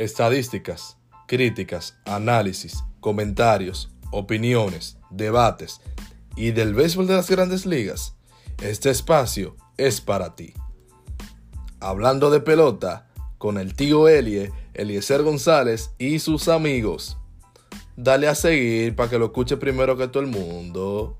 Estadísticas, críticas, análisis, comentarios, opiniones, debates y del béisbol de las grandes ligas. Este espacio es para ti. Hablando de pelota, con el tío Elie, Eliezer González y sus amigos. Dale a seguir para que lo escuche primero que todo el mundo.